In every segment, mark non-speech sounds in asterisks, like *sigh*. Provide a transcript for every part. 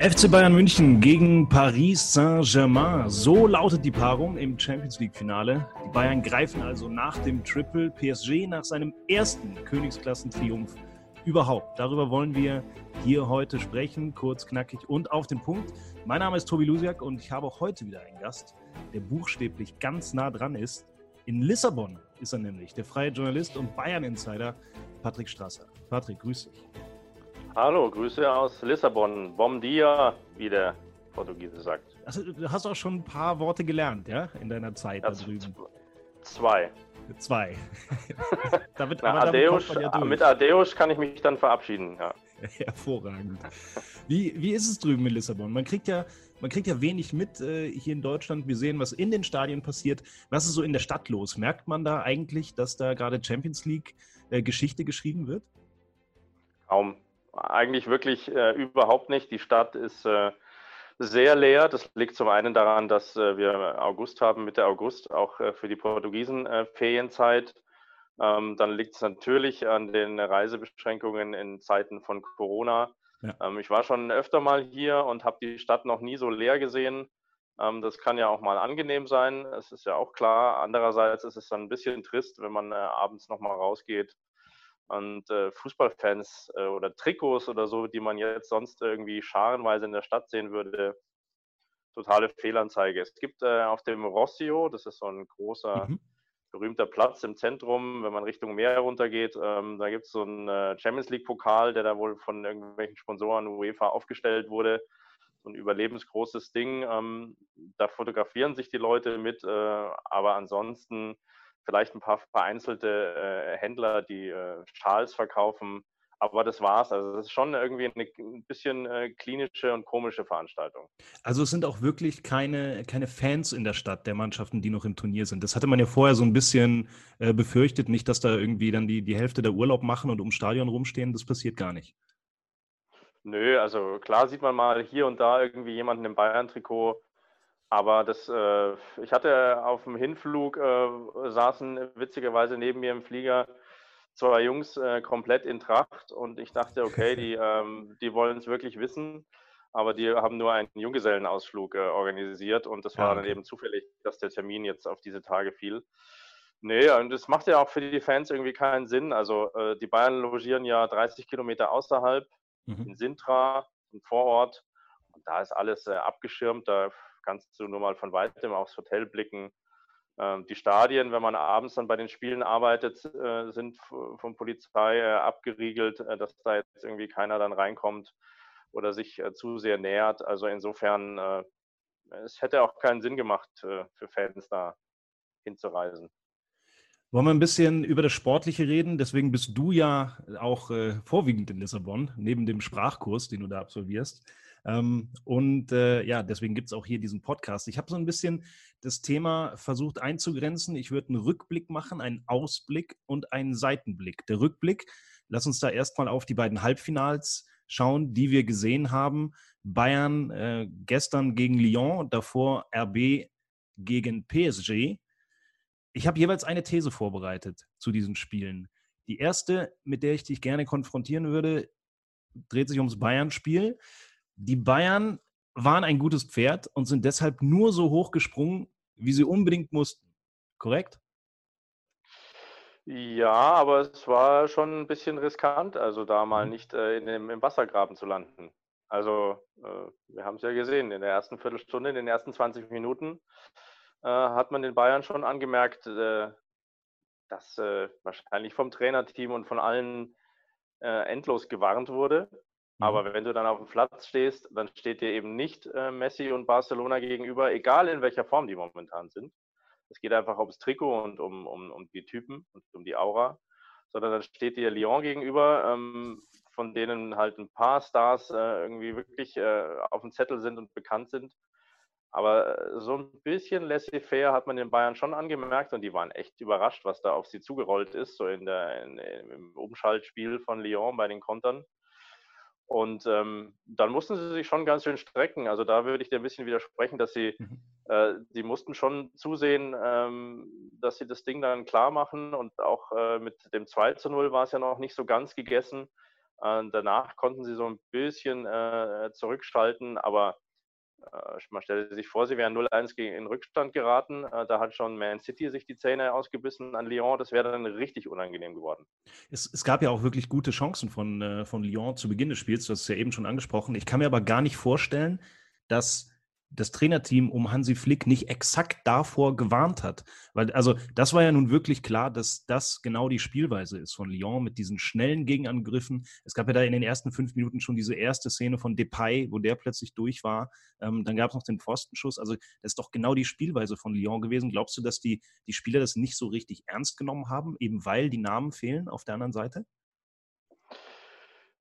FC Bayern München gegen Paris Saint-Germain. So lautet die Paarung im Champions League-Finale. Die Bayern greifen also nach dem Triple PSG nach seinem ersten Königsklassentriumph überhaupt. Darüber wollen wir hier heute sprechen, kurz, knackig und auf den Punkt. Mein Name ist Tobi Lusiak und ich habe auch heute wieder einen Gast, der buchstäblich ganz nah dran ist. In Lissabon ist er nämlich, der freie Journalist und Bayern-Insider Patrick Strasser. Patrick, grüß dich. Hallo, Grüße aus Lissabon. Bom dia, wie der Portugiese sagt. Also, du hast auch schon ein paar Worte gelernt, ja, in deiner Zeit Ja, da drüben. Zwei. Zwei. *laughs* damit, Na, Adeus, ja mit Adeus kann ich mich dann verabschieden. Ja. *laughs* Hervorragend. Wie, wie ist es drüben in Lissabon? Man kriegt ja, man kriegt ja wenig mit äh, hier in Deutschland. Wir sehen, was in den Stadien passiert. Was ist so in der Stadt los? Merkt man da eigentlich, dass da gerade Champions League äh, Geschichte geschrieben wird? Kaum. Eigentlich wirklich äh, überhaupt nicht. Die Stadt ist äh, sehr leer. Das liegt zum einen daran, dass äh, wir August haben, Mitte August, auch äh, für die Portugiesen äh, Ferienzeit. Ähm, dann liegt es natürlich an den Reisebeschränkungen in Zeiten von Corona. Ja. Ähm, ich war schon öfter mal hier und habe die Stadt noch nie so leer gesehen. Ähm, das kann ja auch mal angenehm sein. Es ist ja auch klar. Andererseits ist es dann ein bisschen trist, wenn man äh, abends noch mal rausgeht und äh, Fußballfans äh, oder Trikots oder so, die man jetzt sonst irgendwie scharenweise in der Stadt sehen würde, totale Fehlanzeige. Es gibt äh, auf dem Rossio, das ist so ein großer, Mhm. berühmter Platz im Zentrum, wenn man Richtung Meer runtergeht, ähm, da gibt es so einen äh, Champions League-Pokal, der da wohl von irgendwelchen Sponsoren UEFA aufgestellt wurde. So ein überlebensgroßes Ding. Ähm, da fotografieren sich die Leute mit, äh, aber ansonsten vielleicht ein paar vereinzelte äh, Händler, die äh, Schals verkaufen. Aber das war's. Also das ist schon irgendwie eine, ein bisschen äh, klinische und komische Veranstaltung. Also es sind auch wirklich keine, keine Fans in der Stadt der Mannschaften, die noch im Turnier sind. Das hatte man ja vorher so ein bisschen äh, befürchtet, nicht, dass da irgendwie dann die, die Hälfte der Urlaub machen und ums Stadion rumstehen. Das passiert gar nicht. Nö, also klar sieht man mal hier und da irgendwie jemanden im Bayern-Trikot. Aber das, äh, ich hatte auf dem Hinflug, äh, saßen witzigerweise neben mir im Flieger zwei Jungs äh, komplett in Tracht und ich dachte, okay, die, *laughs* ähm, die wollen es wirklich wissen, aber die haben nur einen Junggesellenausflug äh, organisiert und das war Ah, dann eben zufällig, dass der Termin jetzt auf diese Tage fiel. Nee, und das macht ja auch für die Fans irgendwie keinen Sinn. Also äh, die Bayern logieren ja 30 Kilometer außerhalb Mhm. in Sintra, im Vorort. Und da ist alles äh, abgeschirmt. Da kannst du nur mal von weitem aufs Hotel blicken. Ähm, die Stadien, wenn man abends dann bei den Spielen arbeitet, äh, sind von Polizei äh, abgeriegelt, äh, dass da jetzt irgendwie keiner dann reinkommt oder sich zu sehr nähert. Also insofern, es hätte auch keinen Sinn gemacht, für Fans da hinzureisen. Wollen wir ein bisschen über das Sportliche reden? Deswegen bist du ja auch äh, vorwiegend in Lissabon, neben dem Sprachkurs, den du da absolvierst. Ähm, und äh, ja, deswegen gibt es auch hier diesen Podcast. Ich habe so ein bisschen das Thema versucht einzugrenzen. Ich würde einen Rückblick machen, einen Ausblick und einen Seitenblick. Der Rückblick, lass uns da erstmal auf die beiden Halbfinals schauen, die wir gesehen haben. Bayern äh, gestern gegen Lyon, davor RB gegen PSG. Ich habe jeweils eine These vorbereitet zu diesen Spielen. Die erste, mit der ich dich gerne konfrontieren würde, dreht sich ums Bayern-Spiel. Die Bayern waren ein gutes Pferd und sind deshalb nur so hoch gesprungen, wie sie unbedingt mussten. Korrekt? Ja, aber es war schon ein bisschen riskant, also da mal Mhm. nicht äh, in dem, im Wassergraben zu landen. Also äh, wir haben es ja gesehen, in der ersten Viertelstunde, in den ersten 20 Minuten äh, hat man den Bayern schon angemerkt, äh, dass äh, wahrscheinlich vom Trainerteam und von allen äh, endlos gewarnt wurde. Mhm. Aber wenn du dann auf dem Platz stehst, dann steht dir eben nicht äh, Messi und Barcelona gegenüber, egal in welcher Form die momentan sind. Es geht einfach ums Trikot und um, um, um die Typen und um die Aura. sondern dann steht dir Lyon gegenüber, ähm, von denen halt ein paar Stars äh, irgendwie wirklich äh, auf dem Zettel sind und bekannt sind. Aber äh, so ein bisschen laissez-faire hat man den Bayern schon angemerkt und die waren echt überrascht, was da auf sie zugerollt ist, so in der, in, im Umschaltspiel von Lyon bei den Kontern. Und ähm, dann mussten sie sich schon ganz schön strecken. Also da würde ich dir ein bisschen widersprechen, dass sie, mhm. äh, sie mussten schon zusehen, ähm, dass sie das Ding dann klar machen. Und auch äh, mit dem 2 zu 0 war es ja noch nicht so ganz gegessen. Äh, danach konnten sie so ein bisschen äh, zurückschalten, aber man stelle sich vor, sie wären 0-1 in Rückstand geraten. Äh, da hat schon Man City sich die Zähne ausgebissen an Lyon. Das wäre dann richtig unangenehm geworden. Es, es, gab ja auch wirklich gute Chancen von, äh, von Lyon zu Beginn des Spiels. Du hast es ja eben schon angesprochen. Ich kann mir aber gar nicht vorstellen, dass das Trainerteam um Hansi Flick nicht exakt davor gewarnt hat. Weil, also, das war ja nun wirklich klar, dass das genau die Spielweise ist von Lyon mit diesen schnellen Gegenangriffen. Es gab ja da in den ersten fünf Minuten schon diese erste Szene von Depay, wo der plötzlich durch war. Ähm, dann gab es noch den Pfostenschuss. Also, das ist doch genau die Spielweise von Lyon gewesen. Glaubst du, dass die, die Spieler das nicht so richtig ernst genommen haben, eben weil die Namen fehlen auf der anderen Seite?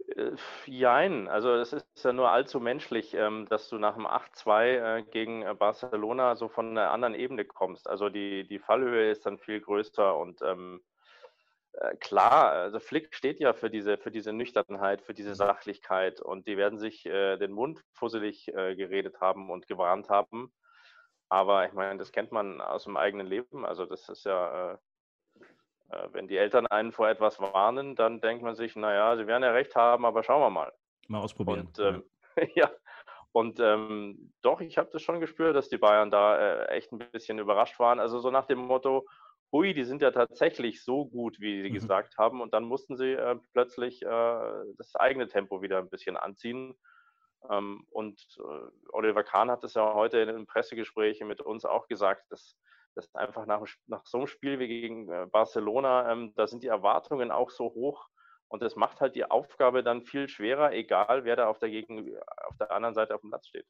Äh, jein, also es ist ja nur allzu menschlich, ähm, dass du nach dem 8-2 äh, gegen äh, Barcelona so von einer anderen Ebene kommst. Also die, die Fallhöhe ist dann viel größer und ähm, klar, also Flick steht ja für diese, für diese Nüchternheit, für diese Sachlichkeit und die werden sich äh, den Mund fusselig äh, geredet haben und gewarnt haben. Aber ich meine, das kennt man aus dem eigenen Leben. Also das ist ja, äh, wenn die Eltern einen vor etwas warnen, dann denkt man sich, naja, sie werden ja recht haben, aber schauen wir mal. Mal ausprobieren. Und, ähm, *laughs* ja. Und ähm, doch, ich habe das schon gespürt, dass die Bayern da äh, echt ein bisschen überrascht waren. Also so nach dem Motto, hui, die sind ja tatsächlich so gut, wie sie mhm. gesagt haben. Und dann mussten sie äh, plötzlich äh, das eigene Tempo wieder ein bisschen anziehen. Ähm, und äh, Oliver Kahn hat es ja heute in einem Pressegespräch mit uns auch gesagt, dass das einfach nach, nach so einem Spiel wie gegen äh, Barcelona, ähm, da sind die Erwartungen auch so hoch und das macht halt die Aufgabe dann viel schwerer, egal wer da auf der, Gegen auf der anderen Seite auf dem Platz steht.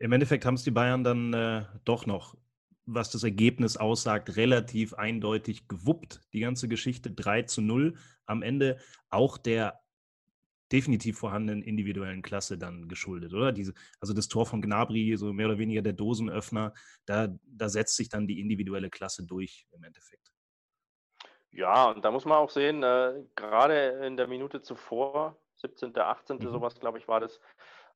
Im Endeffekt haben es die Bayern dann äh, doch noch, was das Ergebnis aussagt, relativ eindeutig gewuppt. Die ganze Geschichte 3 zu 0. Am Ende auch der definitiv vorhandenen individuellen Klasse dann geschuldet, oder? Diese, also das Tor von Gnabry, so mehr oder weniger der Dosenöffner, da, da setzt sich dann die individuelle Klasse durch im Endeffekt. Ja, und da muss man auch sehen, äh, gerade in der Minute zuvor, 17., 18., mhm. sowas, glaube ich, war das,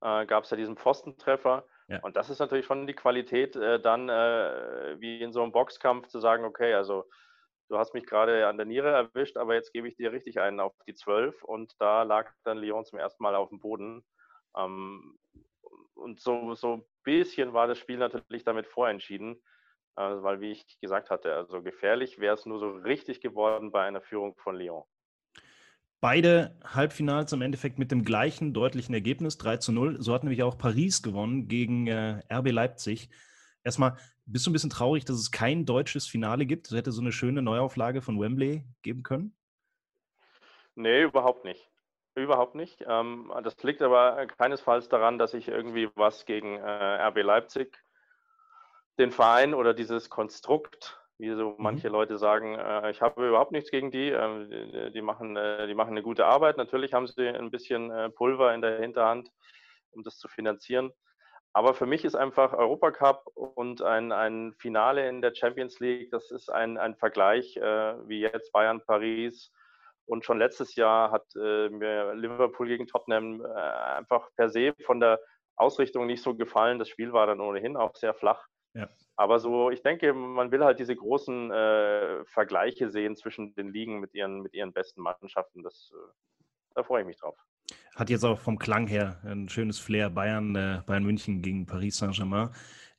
äh, gab es ja diesen Pfostentreffer. Ja. Und das ist natürlich schon die Qualität, äh, dann äh, wie in so einem Boxkampf zu sagen, okay, also du hast mich gerade an der Niere erwischt, aber jetzt gebe ich dir richtig einen auf die 12 und da lag dann Lyon zum ersten Mal auf dem Boden. Ähm, und so, so ein bisschen war das Spiel natürlich damit vorentschieden, äh, weil, wie ich gesagt hatte, also gefährlich wäre es nur so richtig geworden bei einer Führung von Lyon. Beide Halbfinals im Endeffekt mit dem gleichen deutlichen Ergebnis, 3 zu 0. So hat nämlich auch Paris gewonnen gegen äh, RB Leipzig. Erstmal, bist du ein bisschen traurig, dass es kein deutsches Finale gibt? Es hätte so eine schöne Neuauflage von Wembley geben können? Nee, überhaupt nicht. Überhaupt nicht. Ähm, das liegt aber keinesfalls daran, dass ich irgendwie was gegen äh, RB Leipzig, den Verein oder dieses Konstrukt, wie so mhm. manche mhm. Leute sagen, äh, ich habe überhaupt nichts gegen die. Ähm, die, machen, äh, die machen eine gute Arbeit. Natürlich haben sie ein bisschen Pulver in der Hinterhand, um das zu finanzieren. Aber für mich ist einfach Europacup und ein, ein Finale in der Champions League, das ist ein, ein Vergleich äh, wie jetzt Bayern, Paris. Und schon letztes Jahr hat äh, mir Liverpool gegen Tottenham äh, einfach per se von der Ausrichtung nicht so gefallen. Das Spiel war dann ohnehin auch sehr flach. Ja. Aber so, ich denke, man will halt diese großen äh, Vergleiche sehen zwischen den Ligen mit ihren, mit ihren besten Mannschaften. Das, äh, da freue ich mich drauf. Hat jetzt auch vom Klang her ein schönes Flair. Bayern, äh, Bayern München gegen Paris Saint-Germain.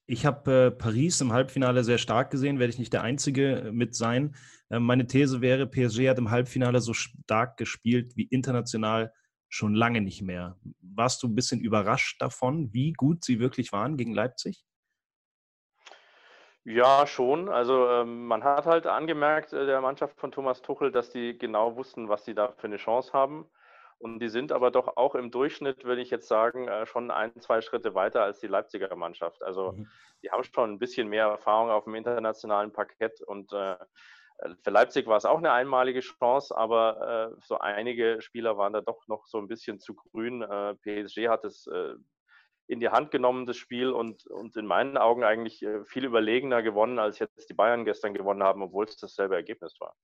Ich habe äh, Paris im Halbfinale sehr stark gesehen, werde ich nicht der Einzige äh, mit sein. Äh, meine These wäre, PSG hat im Halbfinale so stark gespielt wie international schon lange nicht mehr. Warst du ein bisschen überrascht davon, wie gut sie wirklich waren gegen Leipzig? Ja, schon. Also ähm, man hat halt angemerkt, äh, der Mannschaft von Thomas Tuchel, dass die genau wussten, was sie da für eine Chance haben. Und die sind aber doch auch im Durchschnitt, würde ich jetzt sagen, äh, schon ein, zwei Schritte weiter als die Leipziger Mannschaft. Also mhm. die haben schon ein bisschen mehr Erfahrung auf dem internationalen Parkett und äh, für Leipzig war es auch eine einmalige Chance, aber äh, so einige Spieler waren da doch noch so ein bisschen zu grün. Äh, PSG hat es äh, in die Hand genommen, das Spiel, und, und in meinen Augen eigentlich äh, viel überlegener gewonnen, als jetzt die Bayern gestern gewonnen haben, obwohl es dasselbe Ergebnis war.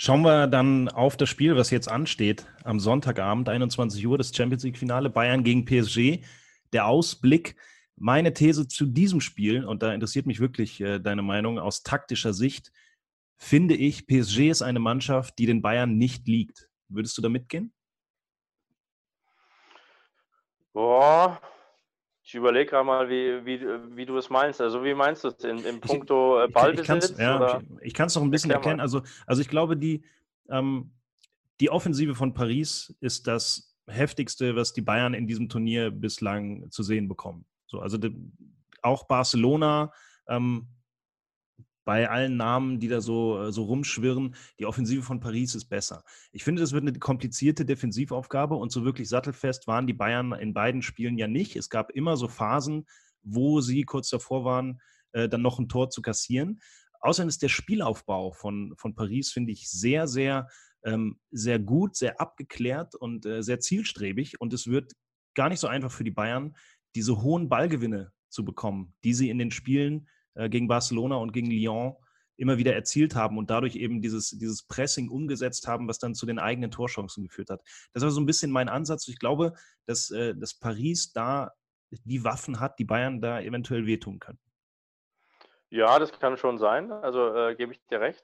Schauen wir dann auf das Spiel, was jetzt ansteht, am Sonntagabend, 21 Uhr, das Champions League-Finale, Bayern gegen PSG. Der Ausblick, meine These zu diesem Spiel, und da interessiert mich wirklich äh, deine Meinung aus taktischer Sicht, finde ich, PSG ist eine Mannschaft, die den Bayern nicht liegt. Würdest du da mitgehen? Boah, ich überlege gerade mal, wie, wie, wie du es meinst. Also wie meinst du es in, in puncto ich, Ballbesitz? Ich, ja, ich kann es noch ein bisschen erkennen. Also, also ich glaube, die, ähm, die Offensive von Paris ist das heftigste, was die Bayern in diesem Turnier bislang zu sehen bekommen. So, also die, auch Barcelona ähm, bei allen Namen, die da so, äh, so rumschwirren, die Offensive von Paris ist besser. Ich finde, das wird eine komplizierte Defensivaufgabe und so wirklich sattelfest waren die Bayern in beiden Spielen ja nicht. Es gab immer so Phasen, wo sie kurz davor waren, äh, dann noch ein Tor zu kassieren. Außerdem ist der Spielaufbau von, von Paris, finde ich, sehr, sehr, ähm, sehr gut, sehr abgeklärt und äh, sehr zielstrebig. Und es wird gar nicht so einfach für die Bayern, diese hohen Ballgewinne zu bekommen, die sie in den Spielen äh, gegen Barcelona und gegen Lyon immer wieder erzielt haben und dadurch eben dieses, dieses Pressing umgesetzt haben, was dann zu den eigenen Torchancen geführt hat. Das war so ein bisschen mein Ansatz. Ich glaube, dass, äh, dass Paris da die Waffen hat, die Bayern da eventuell wehtun können. Ja, das kann schon sein. Also äh, gebe ich dir recht.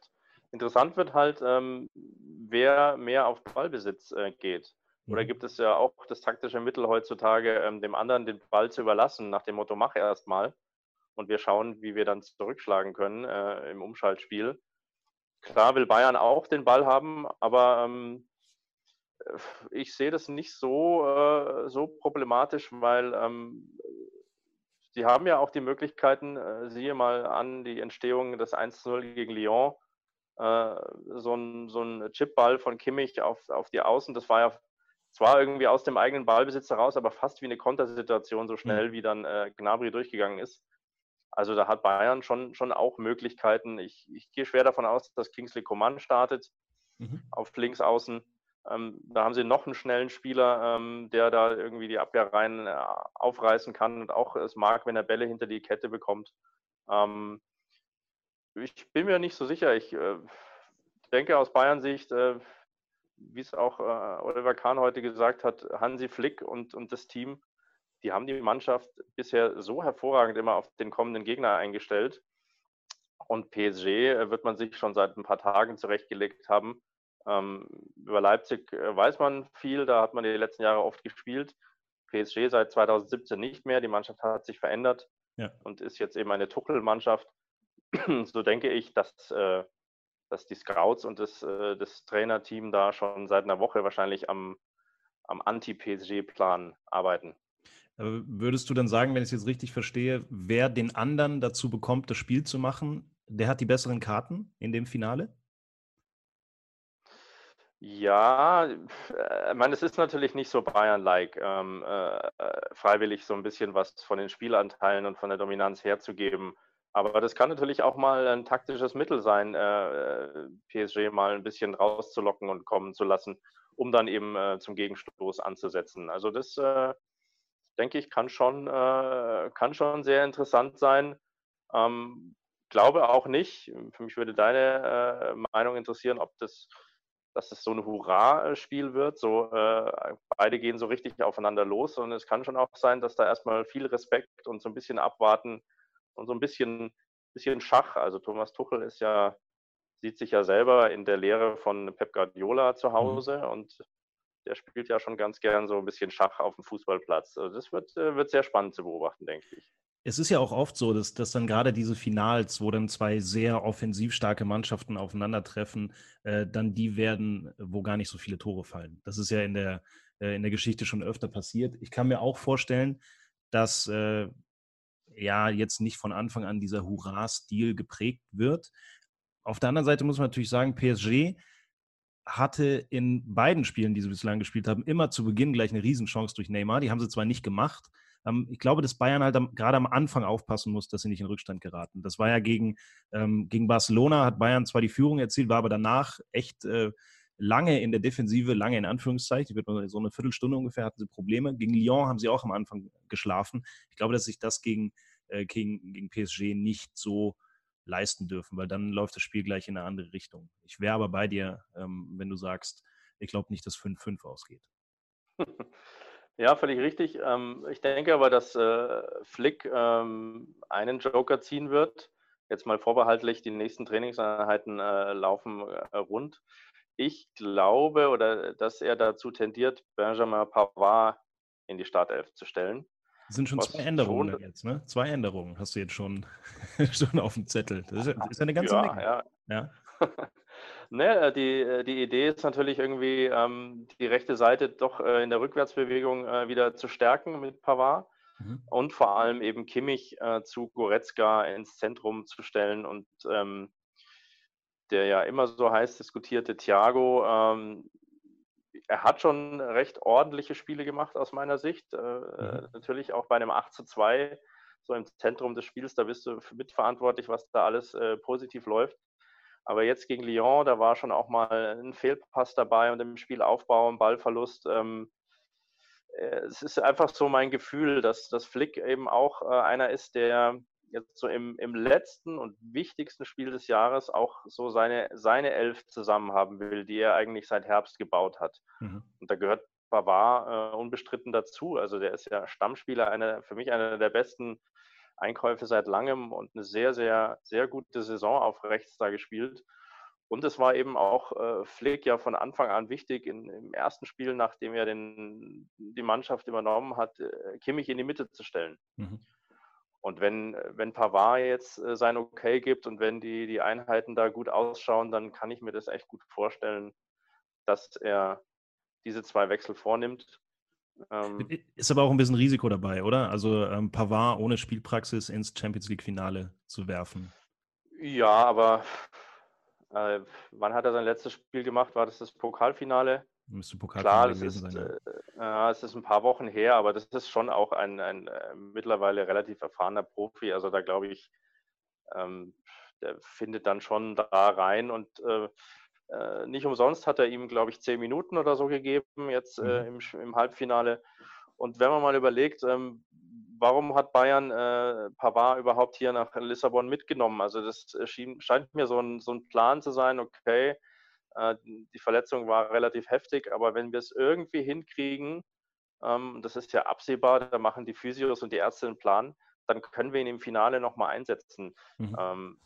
Interessant wird halt, ähm, wer mehr auf Ballbesitz äh, geht. Oder mhm. gibt es ja auch das taktische Mittel heutzutage, ähm, dem anderen den Ball zu überlassen, nach dem Motto, mach erst mal und wir schauen, wie wir dann zurückschlagen können äh, im Umschaltspiel. Klar will Bayern auch den Ball haben, aber ähm, äh, ich sehe das nicht so, äh, so problematisch, weil ähm, sie haben ja auch die Möglichkeiten, äh, siehe mal an die Entstehung des 1-0 gegen Lyon, äh, so ein, so ein Chipball von Kimmich auf, auf die Außen, das war ja zwar irgendwie aus dem eigenen Ballbesitz heraus, aber fast wie eine Kontersituation, so schnell mhm. wie dann äh, Gnabry durchgegangen ist. Also da hat Bayern schon, schon auch Möglichkeiten. Ich, ich gehe schwer davon aus, dass Kingsley Coman startet mhm. auf links außen. Ähm, da haben sie noch einen schnellen Spieler, ähm, der da irgendwie die Abwehrreihen äh, aufreißen kann und auch es mag, wenn er Bälle hinter die Kette bekommt. Ähm, ich bin mir nicht so sicher. Ich äh, denke aus Bayern-Sicht, äh, wie es auch äh, Oliver Kahn heute gesagt hat, Hansi Flick und, und das Team die haben die Mannschaft bisher so hervorragend immer auf den kommenden Gegner eingestellt. Und PSG äh, wird man sich schon seit ein paar Tagen zurechtgelegt haben. Ähm, über Leipzig äh, weiß man viel, da hat man die letzten Jahre oft gespielt. PSG seit 2017 nicht mehr. Die Mannschaft hat sich verändert ja. und ist jetzt eben eine Tuchel-Mannschaft. *clears throat* so denke ich, dass, äh, dass die Scouts und das, das Trainerteam da schon seit einer Woche wahrscheinlich am, am Anti-PSG-Plan arbeiten. Würdest du dann sagen, wenn ich es jetzt richtig verstehe, wer den anderen dazu bekommt, das Spiel zu machen, der hat die besseren Karten in dem Finale? Ja, äh, ich meine, es ist natürlich nicht so Bayern-like, ähm, äh, äh, freiwillig so ein bisschen was von den Spielanteilen und von der Dominanz herzugeben. Aber das kann natürlich auch mal ein taktisches Mittel sein, äh, äh PSG mal ein bisschen rauszulocken und kommen zu lassen, um dann eben äh, zum Gegenstoß anzusetzen. Also das denke ich, kann schon, äh, kann schon sehr interessant sein. Ähm, glaube auch nicht, für mich würde deine äh, Meinung interessieren, ob das, dass es so ein Hurra-Spiel wird. So, äh, beide gehen so richtig aufeinander los und es kann schon auch sein, dass da erstmal viel Respekt und so ein bisschen abwarten und so ein bisschen, bisschen Schach. Also Thomas Tuchel ist ja, sieht sich ja selber in der Lehre von Pep Guardiola zu mhm. Hause mhm. und der spielt ja schon ganz gern so ein bisschen Schach auf dem Fußballplatz. Also das wird, äh, wird sehr spannend zu beobachten, denke ich. Es ist ja auch oft so, dass, dass dann gerade diese Finals, wo dann zwei sehr offensiv starke Mannschaften aufeinandertreffen, äh, dann die werden, wo gar nicht so viele Tore fallen. Das ist ja in der, äh, in der Geschichte schon öfter passiert. Ich kann mir auch vorstellen, dass äh, ja jetzt nicht von Anfang an dieser Hurra-Stil geprägt wird. Auf der anderen Seite muss man natürlich sagen, PSG hatte in beiden Spielen, die sie bislang gespielt haben, immer zu Beginn gleich eine Riesenchance durch Neymar. Die haben sie zwar nicht gemacht, Ähm, ich glaube, dass Bayern halt am, gerade am Anfang aufpassen muss, dass sie nicht in Rückstand geraten. Das war ja gegen, ähm, gegen Barcelona, hat Bayern zwar die Führung erzielt, war aber danach echt äh, lange in der Defensive, lange in Anführungszeichen, so eine Viertelstunde ungefähr hatten sie Probleme. Gegen Lyon haben sie auch am Anfang geschlafen. Ich glaube, dass sich das gegen, äh, gegen, gegen PSG nicht so leisten dürfen, weil dann läuft das Spiel gleich in eine andere Richtung. Ich wäre aber bei dir, ähm, wenn du sagst, ich glaube nicht, dass 5-5 ausgeht. *laughs* Ja, völlig richtig. Ähm, ich denke aber, dass äh, Flick ähm, einen Joker ziehen wird. Jetzt mal vorbehaltlich, die nächsten Trainingseinheiten äh, laufen äh, rund. Ich glaube, oder dass er dazu tendiert, Benjamin Pavard in die Startelf zu stellen. Das sind schon zwei Änderungen schon, jetzt, ne? Zwei Änderungen hast du jetzt schon, *laughs* schon auf dem Zettel. Das ist, das ist eine ganze ja, Menge. Ja. ja. *laughs* ne, die, die Idee ist natürlich irgendwie, ähm, die rechte Seite doch äh, in der Rückwärtsbewegung äh, wieder zu stärken mit Pavard mhm. und vor allem eben Kimmich äh, zu Goretzka ins Zentrum zu stellen und ähm, der ja immer so heiß diskutierte Thiago ähm, er hat schon recht ordentliche Spiele gemacht aus meiner Sicht. Äh, mhm. Natürlich auch bei einem 8 zu 2, so im Zentrum des Spiels, da bist du mitverantwortlich, was da alles äh, positiv läuft. Aber jetzt gegen Lyon, da war schon auch mal ein Fehlpass dabei und im Spielaufbau, ein Ballverlust. Ähm, äh, es ist einfach so mein Gefühl, dass, dass Flick eben auch äh, einer ist, der jetzt so im, im letzten und wichtigsten Spiel des Jahres auch so seine, seine Elf zusammen haben will, die er eigentlich seit Herbst gebaut hat. Mhm. Und da gehört Bavard äh, unbestritten dazu. Also der ist ja Stammspieler, eine, für mich einer der besten Einkäufe seit langem und eine sehr, sehr, sehr gute Saison auf rechts da gespielt. Und es war eben auch äh, Flick ja von Anfang an wichtig, in, im ersten Spiel, nachdem er den, die Mannschaft übernommen hat, äh, Kimmich in die Mitte zu stellen. Mhm. Und wenn, wenn Pavard jetzt äh, sein Okay gibt und wenn die, die Einheiten da gut ausschauen, dann kann ich mir das echt gut vorstellen, dass er diese zwei Wechsel vornimmt. Ähm, ist aber auch ein bisschen Risiko dabei, oder? Also ähm, Pavard ohne Spielpraxis ins Champions League-Finale zu werfen. Ja, aber äh, wann hat er sein letztes Spiel gemacht? War das das Pokalfinale? Müsste Pokalfinale Klar, gewesen ist, sein. Ja. Äh, es ist ein paar Wochen her, aber das ist schon auch ein, ein äh, mittlerweile relativ erfahrener Profi. Also da glaube ich, ähm, der findet dann schon da rein und äh, äh nicht umsonst hat er ihm, glaube ich, zehn Minuten oder so gegeben jetzt äh, mhm. im, im, Halbfinale. Und wenn man mal überlegt, ähm, warum hat Bayern äh, Pavard überhaupt hier nach Lissabon mitgenommen? Also das schien, scheint mir so ein, so ein Plan zu sein, okay, äh, die Verletzung war relativ heftig, aber wenn wir es irgendwie hinkriegen, ähm, das ist ja absehbar, da machen die Physios und die Ärzte einen Plan, dann können wir ihn im Finale nochmal einsetzen. Mhm. Ähm,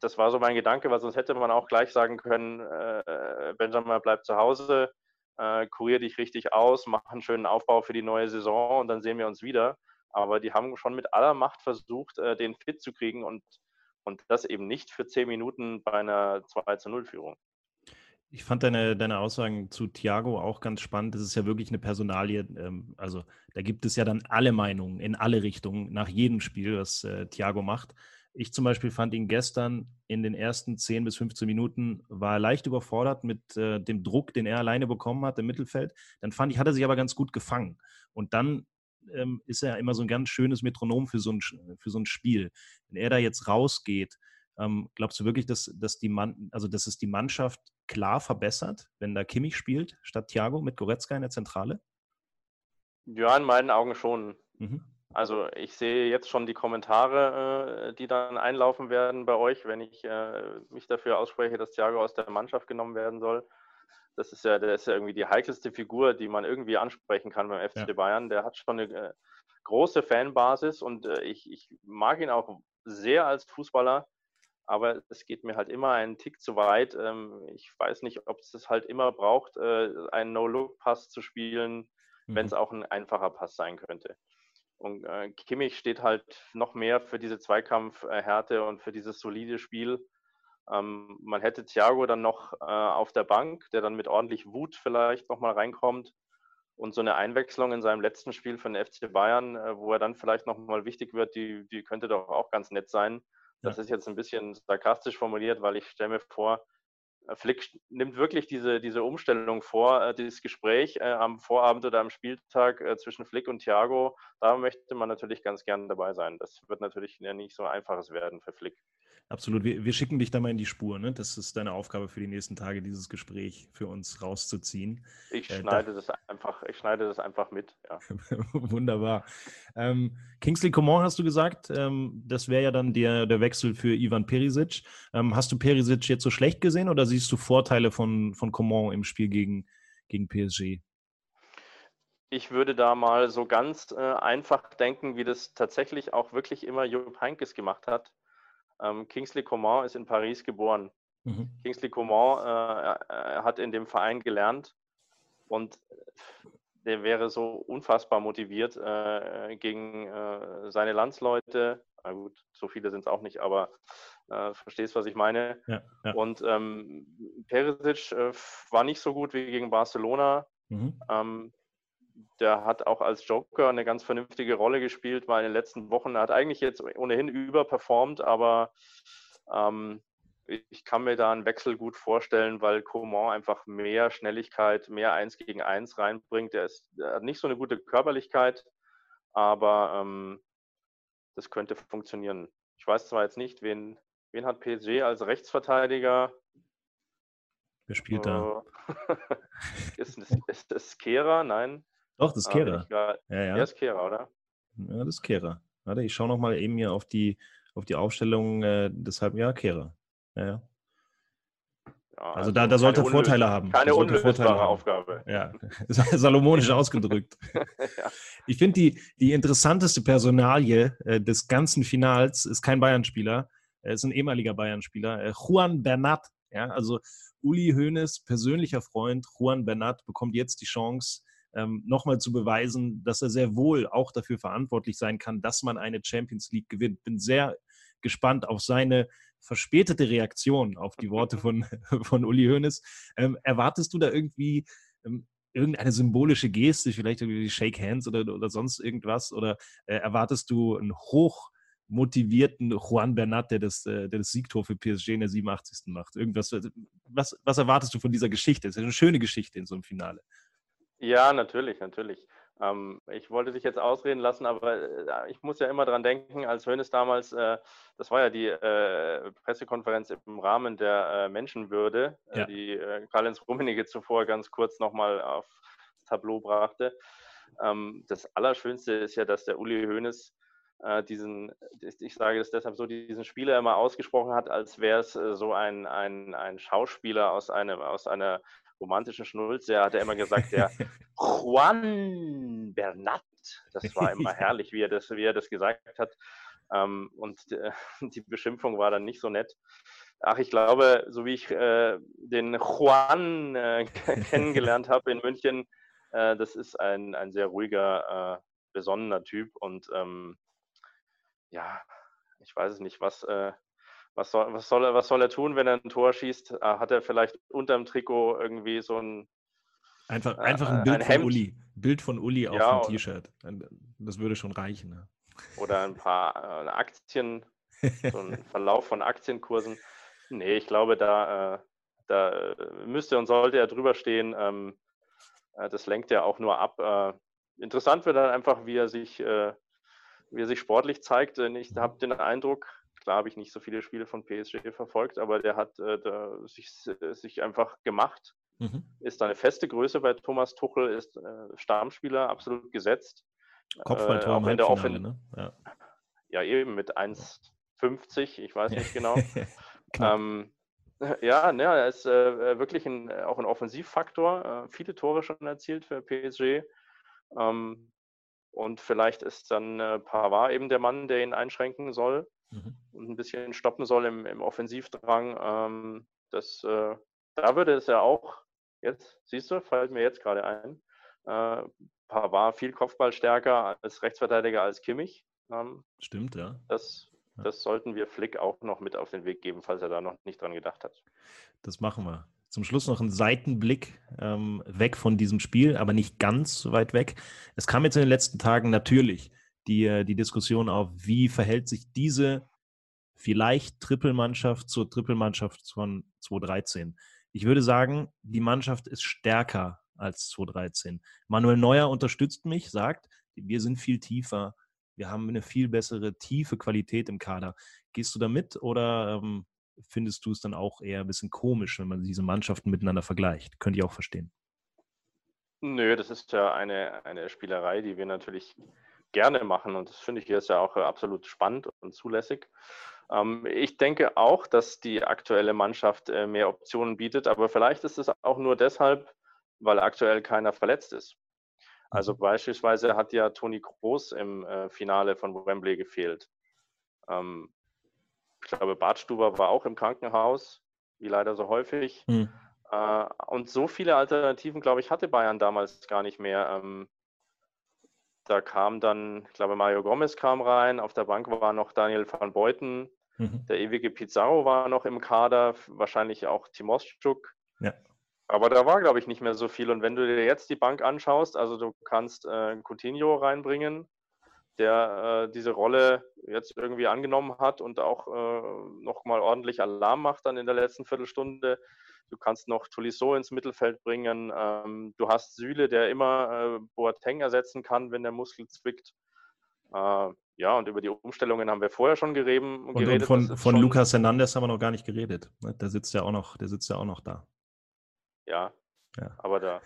das war so mein Gedanke, weil sonst hätte man auch gleich sagen können, äh, Benjamin bleibt zu Hause, äh, kurier dich richtig aus, mach einen schönen Aufbau für die neue Saison und dann sehen wir uns wieder. Aber die haben schon mit aller Macht versucht, den fit zu kriegen und, und das eben nicht für zehn Minuten bei einer 2 zu 0 Führung. Ich fand deine, deine Aussagen zu Thiago auch ganz spannend. Das ist ja wirklich eine Personalie. Ähm, also da gibt es ja dann alle Meinungen in alle Richtungen nach jedem Spiel, was äh, Thiago macht. Ich zum Beispiel fand ihn gestern in den ersten 10 bis 15 Minuten war leicht überfordert mit äh, dem Druck, den er alleine bekommen hat im Mittelfeld. Dann fand ich, hat er sich aber ganz gut gefangen. Und dann ähm, ist er immer so ein ganz schönes Metronom für so ein, für so ein Spiel. Wenn er da jetzt rausgeht, ähm, glaubst du wirklich, dass, dass, die Mann, also dass es die Mannschaft klar verbessert, wenn da Kimmich spielt, statt Thiago mit Goretzka in der Zentrale? Ja, in meinen Augen schon. Mhm. Also ich sehe jetzt schon die Kommentare, äh, die dann einlaufen werden bei euch, wenn ich äh, mich dafür ausspreche, dass Thiago aus der Mannschaft genommen werden soll. Das ist ja, der ist ja irgendwie die heikelste Figur, die man irgendwie ansprechen kann beim FC ja. Bayern. Der hat schon eine äh, große Fanbasis und ich, ich mag ihn auch sehr als Fußballer aber es geht mir halt immer einen Tick zu weit. Ähm, ich weiß nicht, ob es das halt immer braucht, äh, einen No-Look-Pass zu spielen, mhm. wenn es auch ein einfacher Pass sein könnte. Und äh, Kimmich steht halt noch mehr für diese Zweikampfhärte und für dieses solide Spiel. Ähm, man hätte Thiago dann noch äh, auf der Bank, der dann mit ordentlich Wut vielleicht nochmal reinkommt. Und so eine Einwechslung in seinem letzten Spiel von FC Bayern, wo er dann vielleicht nochmal wichtig wird, die, die könnte doch auch ganz nett sein das ist jetzt ein bisschen sarkastisch formuliert, weil ich stelle mir vor, Flick nimmt wirklich diese, diese Umstellung vor, äh, dieses Gespräch äh, am Vorabend oder am Spieltag äh, zwischen Flick und Thiago. Da möchte man natürlich ganz gerne dabei sein. Das wird natürlich nicht so einfaches werden für Flick. Absolut. Wir, wir, schicken dich da mal in die Spur. Ne? Das ist deine Aufgabe für die nächsten Tage, dieses Gespräch für uns rauszuziehen. Ich äh, schneide, da, das, einfach, ich schneide das einfach mit. Ja. *laughs* Wunderbar. Ähm, Kingsley Coman hast du gesagt, ähm, das wäre ja dann der, der Wechsel für Ivan Perisic. Ähm, hast du Perisic jetzt so schlecht gesehen oder siehst du Vorteile von, von Coman im Spiel gegen, gegen PSG? Ich würde da mal so ganz äh, einfach denken, wie das tatsächlich auch wirklich immer Jupp Heynckes gemacht hat ähm, Kingsley Coman ist in Paris geboren. Mhm. Kingsley Coman äh, hat in dem Verein gelernt und der wäre so unfassbar motiviert äh, gegen äh, seine Landsleute. Na gut, so viele sind es auch nicht, aber äh, verstehst, was ich meine. Ja, ja. Und ähm, Perisic äh, war nicht so gut wie gegen Barcelona. Mhm. Ähm, der hat auch als Joker eine ganz vernünftige Rolle gespielt, war in den letzten Wochen, er hat eigentlich jetzt ohnehin überperformt, aber ähm, ich kann mir da einen Wechsel gut vorstellen, weil Coman einfach mehr Schnelligkeit, mehr Eins gegen Eins reinbringt. Er, ist, er hat nicht so eine gute Körperlichkeit, aber ähm, das könnte funktionieren. Ich weiß zwar jetzt nicht, wen, wen hat PSG als Rechtsverteidiger? Wer spielt da? *laughs* ist, ist, ist das Kehra? Nein. Doch, das ist ah, Kehra. Ja, ja. Der ist Kehra, oder? Ja, das ist Kehra. Warte, ich schaue nochmal eben hier auf die, auf die Aufstellung äh, deshalb, ja, Kehra. Ja, ja. Ja, also, da, da sollte er Vorteile haben. Keine unlösbare Aufgabe. Ja, *laughs* salomonisch *laughs* ausgedrückt. ja. Ich finde, die, die interessanteste Personalie äh, des ganzen Finals ist kein Bayern-Spieler, er ist ein ehemaliger Bayern-Spieler, äh, Juan Bernat. Ja, also Uli Hoeneß, persönlicher Freund, Juan Bernat, bekommt jetzt die Chance, ähm, nochmal zu beweisen, dass er sehr wohl auch dafür verantwortlich sein kann, dass man eine Champions League gewinnt. Bin sehr gespannt auf seine verspätete Reaktion auf die Worte von, *laughs* von Uli Hoeneß. Ähm, erwartest du da irgendwie ähm, irgendeine symbolische Geste, vielleicht irgendwie Shake Hands oder, oder sonst irgendwas? Oder äh, erwartest du einen hoch motivierten Juan Bernat, der das, äh, der das Siegtor für PSG in der 87. macht? Irgendwas, was, was erwartest du von dieser Geschichte? Das ist eine schöne Geschichte in so einem Finale. Ja, natürlich, natürlich. Ähm, ich wollte dich jetzt ausreden lassen, aber äh, ich muss ja immer dran denken, als Hönes damals, äh, das war ja die äh, Pressekonferenz im Rahmen der äh, Menschenwürde, äh, ja. die äh, Karl-Heinz Rummenigge zuvor ganz kurz nochmal aufs Tableau brachte. Ähm, das Allerschönste ist ja, dass der Uli Hoeneß diesen, ich sage das deshalb so, diesen Spieler immer ausgesprochen hat, als wäre es so ein, ein, ein Schauspieler aus, einem, aus einer romantischen Schnulze. Er hat ja immer gesagt, der *laughs* Juan Bernat. Das war *laughs* immer herrlich, wie er das, wie er das gesagt hat. Ähm, und *laughs* die Beschimpfung war dann nicht so nett. Ach, ich glaube, so wie ich äh, den Juan äh, kennengelernt habe in München, äh, das ist ein, ein sehr ruhiger, äh, besonnener Typ. Und ähm, ja, ich weiß es nicht, was, äh, was soll, was, soll er, was soll er tun, wenn er ein Tor schießt? Ah, hat er vielleicht unterm Trikot irgendwie so ein. Einfach, äh, einfach ein Bild ein von Uli. Bild von Uli auf ja, dem T-Shirt. Das würde schon reichen. Ne? Oder ein paar äh, Aktien, so ein *laughs* Verlauf von Aktienkursen. Nee, ich glaube, da, äh, da müsste und sollte er drüber stehen. Ähm, das lenkt ja auch nur ab. interessant wird dann einfach, wie er sich, wie er sich sportlich zeigt. Ich habe den Eindruck, Klar habe ich nicht so viele Spiele von PSG verfolgt, aber der hat äh, sich, äh, sich einfach gemacht. Mhm. Ist eine feste Größe bei Thomas Tuchel, ist äh, Stammspieler, absolut gesetzt. Kopfballtor äh, auch in der Offen ne? ja. ja. eben mit 1,50, ich weiß nicht genau. *laughs* ähm, *laughs* ja, ne, er ist äh, wirklich ein, auch ein Offensivfaktor. Äh, viele Tore schon erzielt für PSG. Ähm, und vielleicht ist dann äh, Pavard eben der Mann, der ihn einschränken soll mhm. und ein bisschen stoppen soll im, im Offensivdrang. Ähm, das, äh, da würde es ja auch, jetzt siehst du, fällt mir jetzt gerade ein, äh, Pavard viel Kopfballstärker als Rechtsverteidiger als Kimmich. Ähm, Stimmt, ja. Das, das sollten wir Flick auch noch mit auf den Weg geben, falls er da noch nicht dran gedacht hat. Das machen wir. Zum Schluss noch ein Seitenblick ähm, weg von diesem Spiel, aber nicht ganz so weit weg. Es kam jetzt in den letzten Tagen natürlich die, äh, die Diskussion auf, wie verhält sich diese vielleicht Trippelmannschaft zur Trippelmannschaft von 2013. Ich würde sagen, die Mannschaft ist stärker als 2013. Manuel Neuer unterstützt mich, sagt, wir sind viel tiefer, wir haben eine viel bessere tiefe Qualität im Kader. Gehst du da mit oder ähm, findest du es dann auch eher ein bisschen komisch, wenn man diese Mannschaften miteinander vergleicht? Könnte ich auch verstehen. Nö, das ist ja eine, eine Spielerei, die wir natürlich gerne machen und das finde ich jetzt ja auch äh, absolut spannend und zulässig. Ähm, ich denke auch, dass die aktuelle Mannschaft äh, mehr Optionen bietet, aber vielleicht ist es auch nur deshalb, weil aktuell keiner verletzt ist. Also mhm. beispielsweise hat ja Toni Kroos im äh, Finale von Wembley gefehlt. Ähm, ich glaube, Bartstuber war auch im Krankenhaus, wie leider so häufig. Mhm. Äh, und so viele Alternativen, glaube ich, hatte Bayern damals gar nicht mehr. Ähm, da kam dann, ich glaube, Mario Gomez kam rein, auf der Bank war noch Daniel van Beuten, mhm. der ewige Pizarro war noch im Kader, wahrscheinlich auch Timoschuk. Ja. Aber da war, glaube ich, nicht mehr so viel. Und wenn du dir jetzt die Bank anschaust, also du kannst äh, Coutinho reinbringen, der äh, diese Rolle jetzt irgendwie angenommen hat und auch äh, nochmal ordentlich Alarm macht dann in der letzten Viertelstunde. Du kannst noch Tolisso ins Mittelfeld bringen. Ähm, du hast Süle, der immer äh, Boateng ersetzen kann, wenn der Muskel zwickt. Äh, ja, und über die Umstellungen haben wir vorher schon gereden, und, geredet. Und von, von Lucas Hernandez haben wir noch gar nicht geredet. Ne? Der sitzt ja auch noch, der sitzt ja auch noch da. Ja, ja. aber da,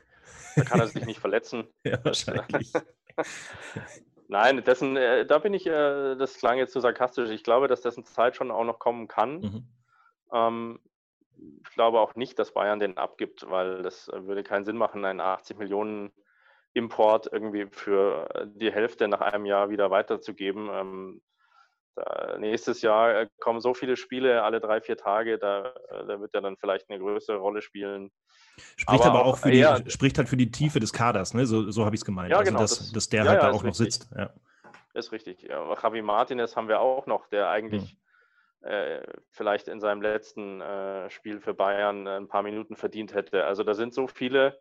da kann er sich nicht verletzen. *laughs* Ja, wahrscheinlich. *laughs* Nein, dessen, äh, da bin ich, äh, das klang jetzt zu sarkastisch. Ich glaube, dass dessen Zeit schon auch noch kommen kann. Mhm. Ähm, ich glaube auch nicht, dass Bayern den abgibt, weil das äh, würde keinen Sinn machen, einen 80 Millionen Import irgendwie für äh, die Hälfte nach einem Jahr wieder weiterzugeben. Ähm, da, nächstes Jahr äh, kommen so viele Spiele alle drei, vier Tage, da, da wird er dann vielleicht eine größere Rolle spielen. Spricht aber, aber auch für die, spricht halt für die Tiefe des Kaders, ne? So, so habe ich es gemeint. Ja, also genau, dass, das, dass der ja, halt ja, da auch noch sitzt. Ja. Ist richtig. Ja, Javi Martinez haben wir auch noch, der eigentlich hm äh, vielleicht in seinem letzten äh, Spiel für Bayern ein paar Minuten verdient hätte. Also da sind so viele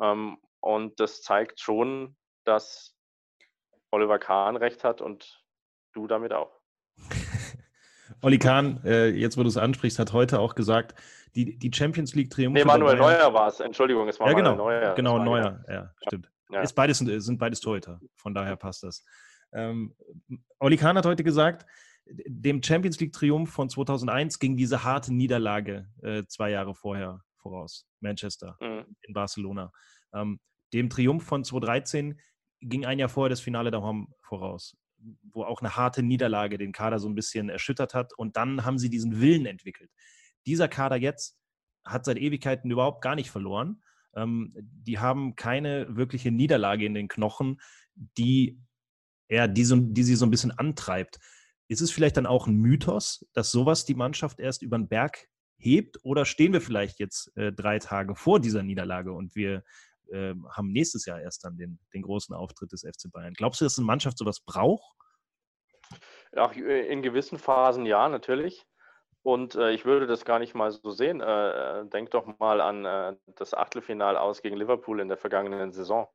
ähm, und das zeigt schon, dass Oliver Kahn recht hat und du damit auch. *laughs* Olli Kahn, äh, jetzt wo du es ansprichst, hat heute auch gesagt, die, die Champions League Triumph. Nee, Manuel Neuer war es, Entschuldigung, es war ja, genau, Manuel Neuer. Genau, Neuer, ja, stimmt. Ja. Ist beides, sind beides Torhüter, von daher passt das. Ähm, Olli Kahn hat heute gesagt, dem Champions League-Triumph von 2001 ging diese harte Niederlage äh, zwei Jahre vorher voraus. Manchester mhm. in Barcelona. Ähm, dem Triumph von 2013 ging ein Jahr vorher das Finale daheim voraus, wo auch eine harte Niederlage den Kader so ein bisschen erschüttert hat. Und dann haben sie diesen Willen entwickelt. Dieser Kader jetzt hat seit Ewigkeiten überhaupt gar nicht verloren. Ähm, die haben keine wirkliche Niederlage in den Knochen, die, ja, die, so, die sie so ein bisschen antreibt. Ist es vielleicht dann auch ein Mythos, dass sowas die Mannschaft erst über den Berg hebt? Oder stehen wir vielleicht jetzt äh, drei Tage vor dieser Niederlage und wir äh, haben nächstes Jahr erst dann den, den großen Auftritt des FC Bayern? Glaubst du, dass eine Mannschaft sowas braucht? Ja, in gewissen Phasen ja, natürlich. Und äh, ich würde das gar nicht mal so sehen. Äh, äh denk doch mal an äh, das Achtelfinal aus gegen Liverpool in der vergangenen Saison.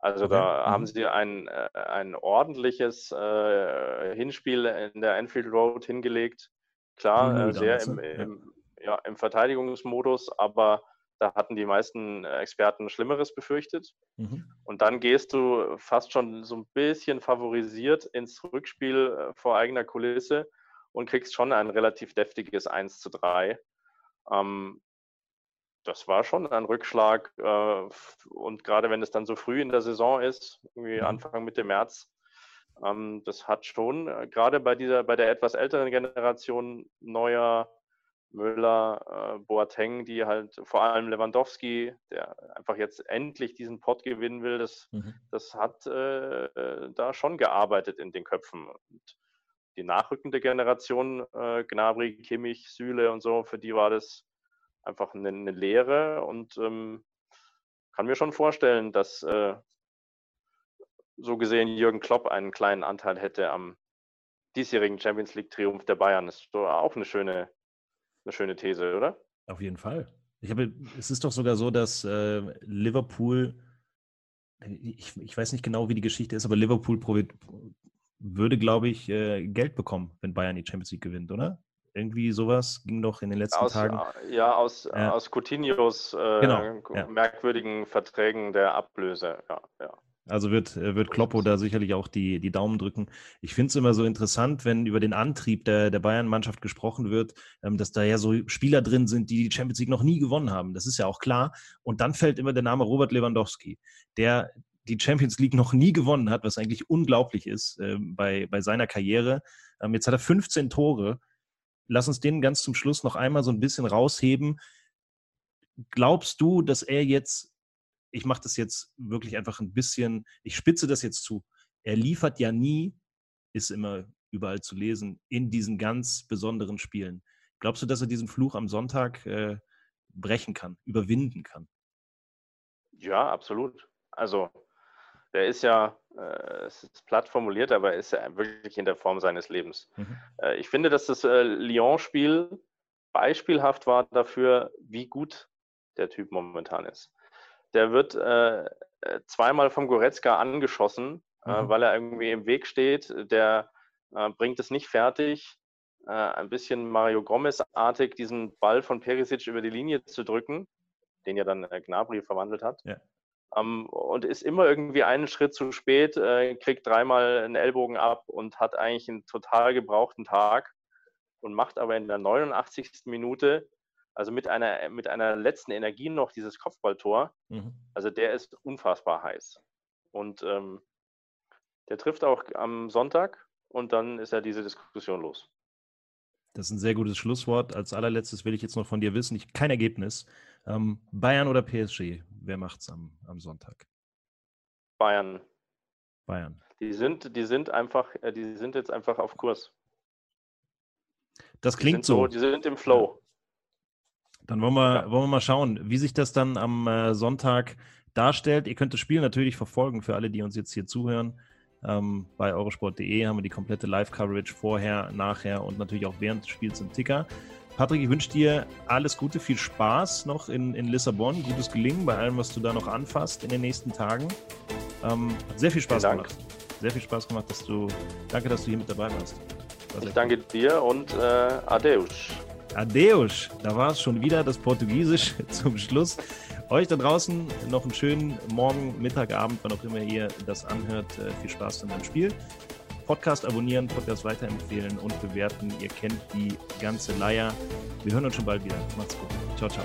Also okay. da mhm. haben sie ein, äh, ein ordentliches äh, Hinspiel in der Anfield Road hingelegt. Klar, äh, sehr im, im, ja, im Verteidigungsmodus, aber da hatten die meisten Experten Schlimmeres befürchtet. Mhm. Und dann gehst du fast schon so ein bisschen favorisiert ins Rückspiel äh, vor eigener Kulisse und kriegst schon ein relativ deftiges 1 zu 3. Ähm, das war schon ein Rückschlag. Äh, und gerade wenn es dann so früh in der Saison ist, irgendwie mhm. Anfang Mitte März, ähm, das hat schon äh, gerade bei dieser, bei der etwas älteren Generation neuer Müller, äh, Boateng, die halt vor allem Lewandowski, der einfach jetzt endlich diesen Pott gewinnen will, das, mhm. das hat äh, da schon gearbeitet in den Köpfen. Und die nachrückende Generation, äh, Gnabry, Kimmich, Süle und so, für die war das einfach eine, eine Lehre und ähm, kann mir schon vorstellen, dass äh, so gesehen Jürgen Klopp einen kleinen Anteil hätte am diesjährigen Champions League Triumph der Bayern. Das ist auch eine schöne, eine schöne These, oder? Auf jeden Fall. Ich habe, es ist doch sogar so, dass äh, Liverpool, ich, ich weiß nicht genau, wie die Geschichte ist, aber Liverpool würde, glaube ich, äh, Geld bekommen, wenn Bayern die Champions League gewinnt, oder? Irgendwie sowas ging doch in den letzten aus, Tagen. Äh, ja, aus, ja. aus Coutinhos äh, genau, merkwürdigen Verträgen der Ablöse. Ja, ja. Also wird, äh, wird Kloppo da sicherlich auch die, die Daumen drücken. Ich finde es immer so interessant, wenn über den Antrieb der, der Bayern-Mannschaft gesprochen wird, ähm, dass da ja so Spieler drin sind, die die Champions League noch nie gewonnen haben. Das ist ja auch klar. Und dann fällt immer der Name Robert Lewandowski, der die Champions League noch nie gewonnen hat, was eigentlich unglaublich ist äh, bei, bei seiner Karriere. Ähm, jetzt hat er 15 Tore. Lass uns den ganz zum Schluss noch einmal so ein bisschen rausheben. Glaubst du, dass er jetzt ich mache das jetzt wirklich einfach ein bisschen, ich spitze das jetzt zu. Er liefert ja nie, ist immer überall zu lesen, in diesen ganz besonderen Spielen. Glaubst du, dass er diesen Fluch am Sonntag äh, brechen kann, überwinden kann? Ja, absolut. Also, der ist ja, äh, es ist platt formuliert, aber er ist ja wirklich in der Form seines Lebens. Mhm. Äh, ich finde, dass das äh, Lyon-Spiel beispielhaft war dafür, wie gut der Typ momentan ist der wird äh, äh, zweimal vom Goretzka angeschossen, äh, mhm. äh, weil er irgendwie im Weg steht. Der äh, bringt es nicht fertig, äh, ein bisschen Mario Gomez-artig diesen Ball von Perisic über die Linie zu drücken, den ja dann Gnabry verwandelt hat. Ja. Ähm, und ist immer irgendwie einen Schritt zu spät, kriegt dreimal einen Ellbogen ab und hat eigentlich einen total gebrauchten Tag und macht aber in der 89. Minute also mit einer, mit einer letzten Energie noch dieses Kopfballtor. Mhm. Also der ist unfassbar heiß. Und ähm, der trifft auch am Sonntag und dann ist ja diese Diskussion los. Das ist ein sehr gutes Schlusswort. Als allerletztes will ich jetzt noch von dir wissen, ich, kein Ergebnis. Ähm, Bayern oder PSG? Wer macht's am, am Sonntag? Bayern. Bayern. Die sind, die sind einfach, äh, die sind jetzt einfach auf Kurs. Das klingt so. so. Die sind im Flow. Dann wollen wir, ja. wollen wir mal schauen, wie sich das dann am äh, Sonntag darstellt. Ihr könnt das Spiel natürlich verfolgen für alle, die uns jetzt hier zuhören. Ähm, bei eurosport.de haben wir die komplette Live-Coverage vorher, nachher und natürlich auch während des Spiels im Ticker. Patrick, ich wünsche dir alles Gute, viel Spaß noch in, in Lissabon, gutes Gelingen bei allem, was du da noch anfasst in den nächsten Tagen. Ähm, sehr viel Spaß gemacht. Sehr viel Spaß gemacht, dass du. Danke, dass du hier mit dabei warst. ich danke dir und äh, Adeus. Adeus. Da war es schon wieder das Portugiesisch *laughs* zum Schluss. Euch da draußen noch einen schönen Morgen, Mittag, Abend, wann auch immer ihr das anhört. Äh, viel Spaß dann beim Spiel. Podcast abonnieren, Podcast weiterempfehlen und bewerten. Ihr kennt die ganze Leier. Wir hören uns schon bald wieder. Macht's gut. Ciao, ciao.